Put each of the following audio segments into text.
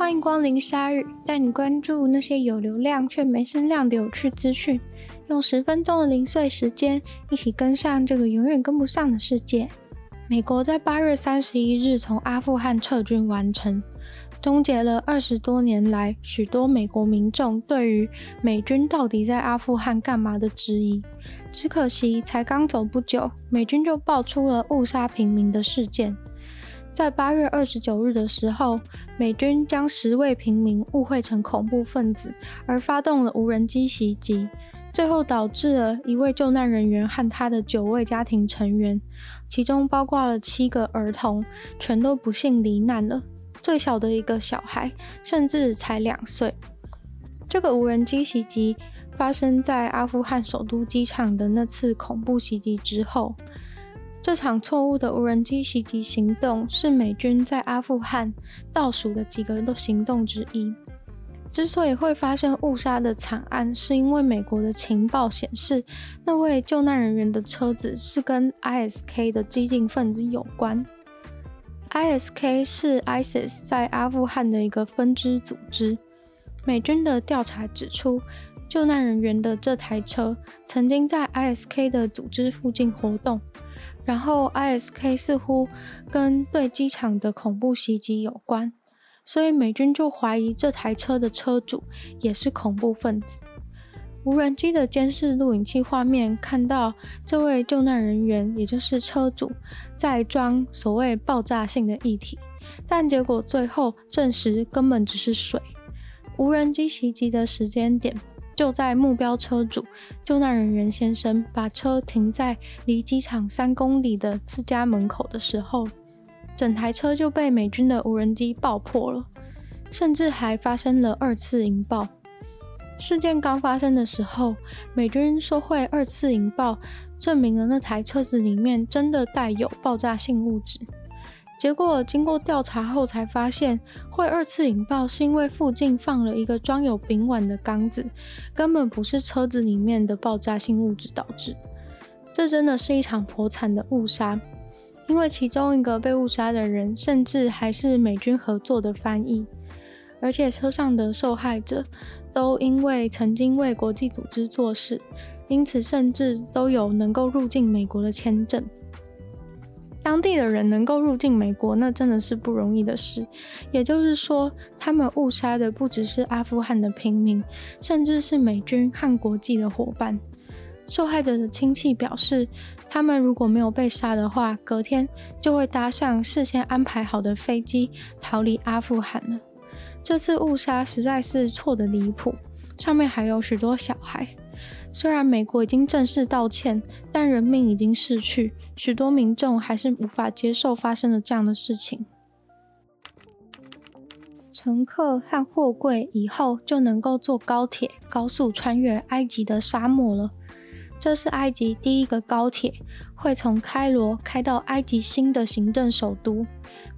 欢迎光临鲨语，带你关注那些有流量却没声量的有趣资讯。用十分钟的零碎时间，一起跟上这个永远跟不上的世界。美国在八月三十一日从阿富汗撤军完成，终结了二十多年来许多美国民众对于美军到底在阿富汗干嘛的质疑。只可惜，才刚走不久，美军就爆出了误杀平民的事件。在八月二十九日的时候，美军将十位平民误会成恐怖分子，而发动了无人机袭击，最后导致了一位救难人员和他的九位家庭成员，其中包括了七个儿童，全都不幸罹难了。最小的一个小孩甚至才两岁。这个无人机袭击发生在阿富汗首都机场的那次恐怖袭击之后。这场错误的无人机袭击行动是美军在阿富汗倒数的几个行动之一。之所以会发生误杀的惨案，是因为美国的情报显示，那位救难人员的车子是跟 ISK 的激进分子有关。ISK 是 ISIS 在阿富汗的一个分支组织。美军的调查指出，救难人员的这台车曾经在 ISK 的组织附近活动。然后，ISK 似乎跟对机场的恐怖袭击有关，所以美军就怀疑这台车的车主也是恐怖分子。无人机的监视录影器画面看到这位救难人员，也就是车主，在装所谓爆炸性的液体，但结果最后证实根本只是水。无人机袭击的时间点。就在目标车主救难人员先生把车停在离机场三公里的自家门口的时候，整台车就被美军的无人机爆破了，甚至还发生了二次引爆。事件刚发生的时候，美军说会二次引爆，证明了那台车子里面真的带有爆炸性物质。结果经过调查后才发现，会二次引爆是因为附近放了一个装有丙烷的缸子，根本不是车子里面的爆炸性物质导致。这真的是一场颇惨的误杀，因为其中一个被误杀的人甚至还是美军合作的翻译，而且车上的受害者都因为曾经为国际组织做事，因此甚至都有能够入境美国的签证。当地的人能够入境美国，那真的是不容易的事。也就是说，他们误杀的不只是阿富汗的平民，甚至是美军和国际的伙伴。受害者的亲戚表示，他们如果没有被杀的话，隔天就会搭上事先安排好的飞机逃离阿富汗了。这次误杀实在是错得离谱，上面还有许多小孩。虽然美国已经正式道歉，但人命已经逝去，许多民众还是无法接受发生了这样的事情。乘客和货柜以后就能够坐高铁高速穿越埃及的沙漠了。这是埃及第一个高铁，会从开罗开到埃及新的行政首都，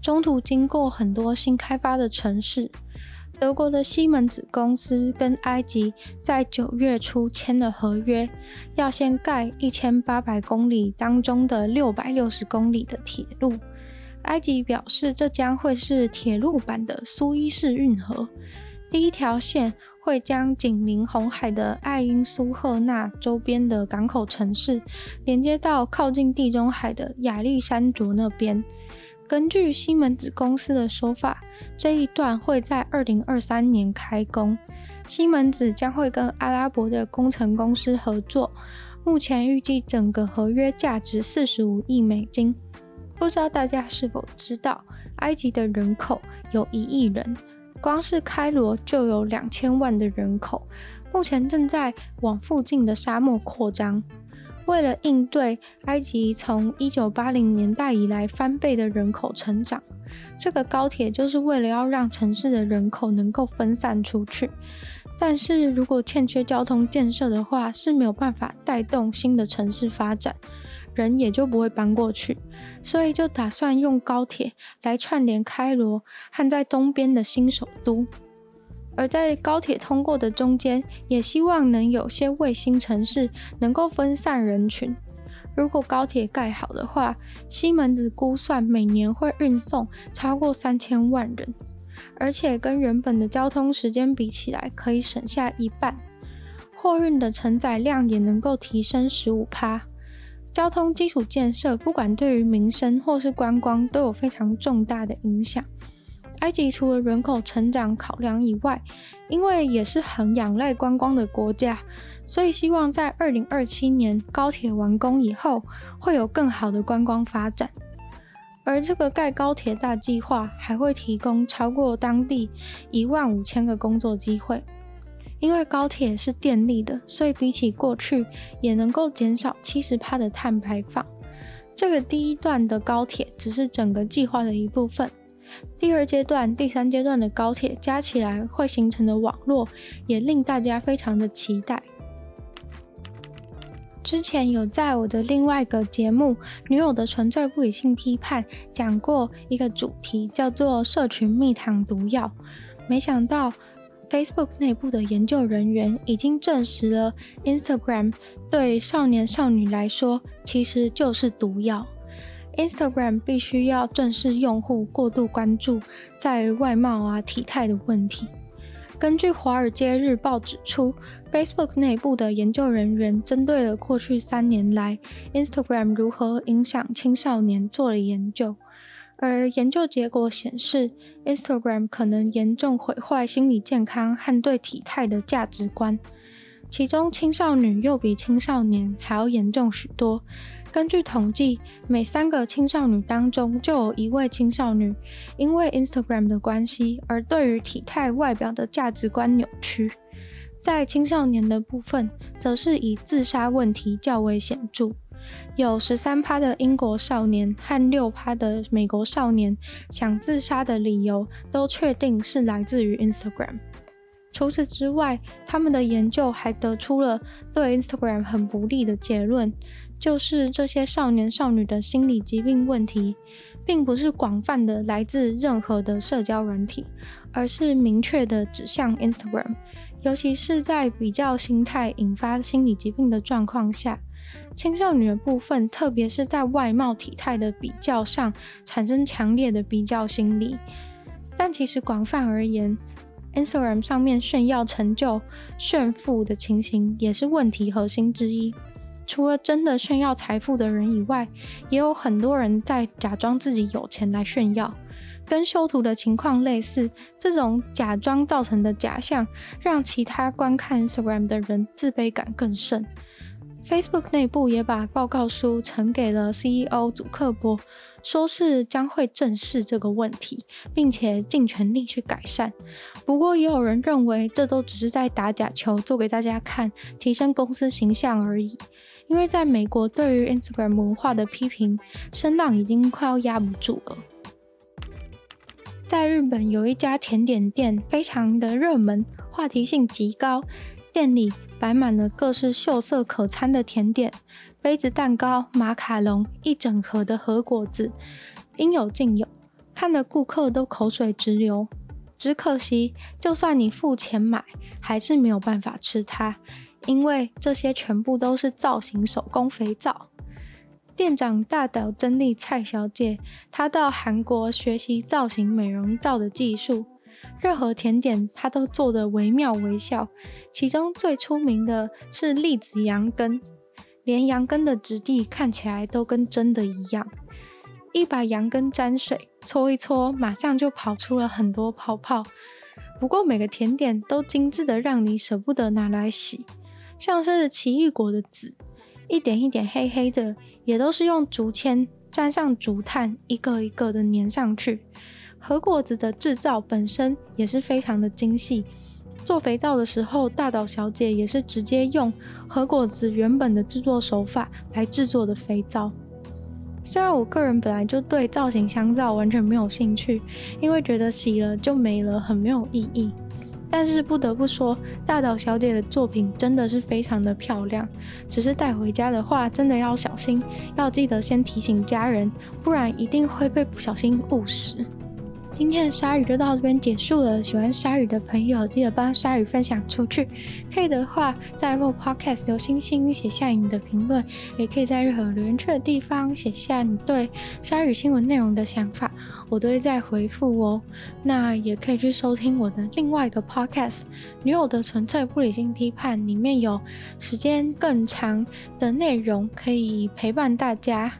中途经过很多新开发的城市。德国的西门子公司跟埃及在九月初签了合约，要先盖一千八百公里当中的六百六十公里的铁路。埃及表示，这将会是铁路版的苏伊士运河。第一条线会将紧邻红海的爱因苏赫纳周边的港口城市连接到靠近地中海的亚历山卓那边。根据西门子公司的说法，这一段会在二零二三年开工。西门子将会跟阿拉伯的工程公司合作，目前预计整个合约价值四十五亿美金。不知道大家是否知道，埃及的人口有一亿人，光是开罗就有两千万的人口，目前正在往附近的沙漠扩张。为了应对埃及从一九八零年代以来翻倍的人口成长，这个高铁就是为了要让城市的人口能够分散出去。但是如果欠缺交通建设的话，是没有办法带动新的城市发展，人也就不会搬过去。所以就打算用高铁来串联开罗和在东边的新首都。而在高铁通过的中间，也希望能有些卫星城市能够分散人群。如果高铁盖好的话，西门子估算每年会运送超过三千万人。而且跟原本的交通时间比起来，可以省下一半。货运的承载量也能够提升十五趴。交通基础建设，不管对于民生或是观光，都有非常重大的影响。埃及除了人口成长考量以外，因为也是很仰赖观光的国家，所以希望在二零二七年高铁完工以后，会有更好的观光发展。而这个盖高铁大计划还会提供超过当地一万五千个工作机会。因为高铁是电力的，所以比起过去也能够减少七十帕的碳排放。这个第一段的高铁只是整个计划的一部分，第二阶段、第三阶段的高铁加起来会形成的网络，也令大家非常的期待。之前有在我的另外一个节目《女友的纯粹不理性批判》讲过一个主题，叫做“社群蜜糖毒药”，没想到。Facebook 内部的研究人员已经证实了，Instagram 对少年少女来说其实就是毒药。Instagram 必须要正视用户过度关注在外貌啊、体态的问题。根据《华尔街日报》指出，Facebook 内部的研究人员针对了过去三年来 Instagram 如何影响青少年做了研究。而研究结果显示，Instagram 可能严重毁坏心理健康和对体态的价值观，其中青少女又比青少年还要严重许多。根据统计，每三个青少女当中就有一位青少女因为 Instagram 的关系而对于体态外表的价值观扭曲。在青少年的部分，则是以自杀问题较为显著。有十三趴的英国少年和六趴的美国少年想自杀的理由都确定是来自于 Instagram。除此之外，他们的研究还得出了对 Instagram 很不利的结论，就是这些少年少女的心理疾病问题，并不是广泛的来自任何的社交软体，而是明确的指向 Instagram，尤其是在比较心态引发心理疾病的状况下。青少女的部分，特别是在外貌体态的比较上，产生强烈的比较心理。但其实广泛而言，Instagram 上面炫耀成就、炫富的情形，也是问题核心之一。除了真的炫耀财富的人以外，也有很多人在假装自己有钱来炫耀。跟修图的情况类似，这种假装造成的假象，让其他观看 Instagram 的人自卑感更甚。Facebook 内部也把报告书呈给了 CEO 祖克伯，说是将会正视这个问题，并且尽全力去改善。不过，也有人认为这都只是在打假球，做给大家看，提升公司形象而已。因为在美国，对于 Instagram 文化的批评声浪已经快要压不住了。在日本，有一家甜点店非常的热门，话题性极高。店里摆满了各式秀色可餐的甜点，杯子蛋糕、马卡龙，一整盒的核果子，应有尽有，看得顾客都口水直流。只可惜，就算你付钱买，还是没有办法吃它，因为这些全部都是造型手工肥皂。店长大岛真理蔡小姐，她到韩国学习造型美容皂的技术。任何甜点，它都做得惟妙惟肖。其中最出名的是栗子羊羹，连羊羹的质地看起来都跟真的一样。一把羊羹沾水搓一搓，马上就跑出了很多泡泡。不过每个甜点都精致的让你舍不得拿来洗，像是奇异果的籽，一点一点黑黑的，也都是用竹签沾上竹炭，一个一个的粘上去。和果子的制造本身也是非常的精细。做肥皂的时候，大岛小姐也是直接用和果子原本的制作手法来制作的肥皂。虽然我个人本来就对造型香皂完全没有兴趣，因为觉得洗了就没了，很没有意义。但是不得不说，大岛小姐的作品真的是非常的漂亮。只是带回家的话，真的要小心，要记得先提醒家人，不然一定会被不小心误食。今天的鲨鱼就到这边结束了。喜欢鲨鱼的朋友，记得帮鲨鱼分享出去。可以的话，在某 podcast 留星星，写下你的评论，也可以在任何留言区的地方写下你对鲨鱼新闻内容的想法，我都会再回复哦。那也可以去收听我的另外一个 Podcast《女友的纯粹不理性批判》，里面有时间更长的内容可以陪伴大家。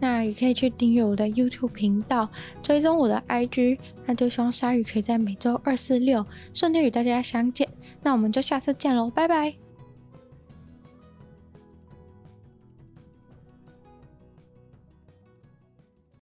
那也可以去订阅我的 YouTube 频道，追踪我的 IG。那就希望鲨鱼可以在每周二、四、六顺利与大家相见。那我们就下次见喽，拜拜。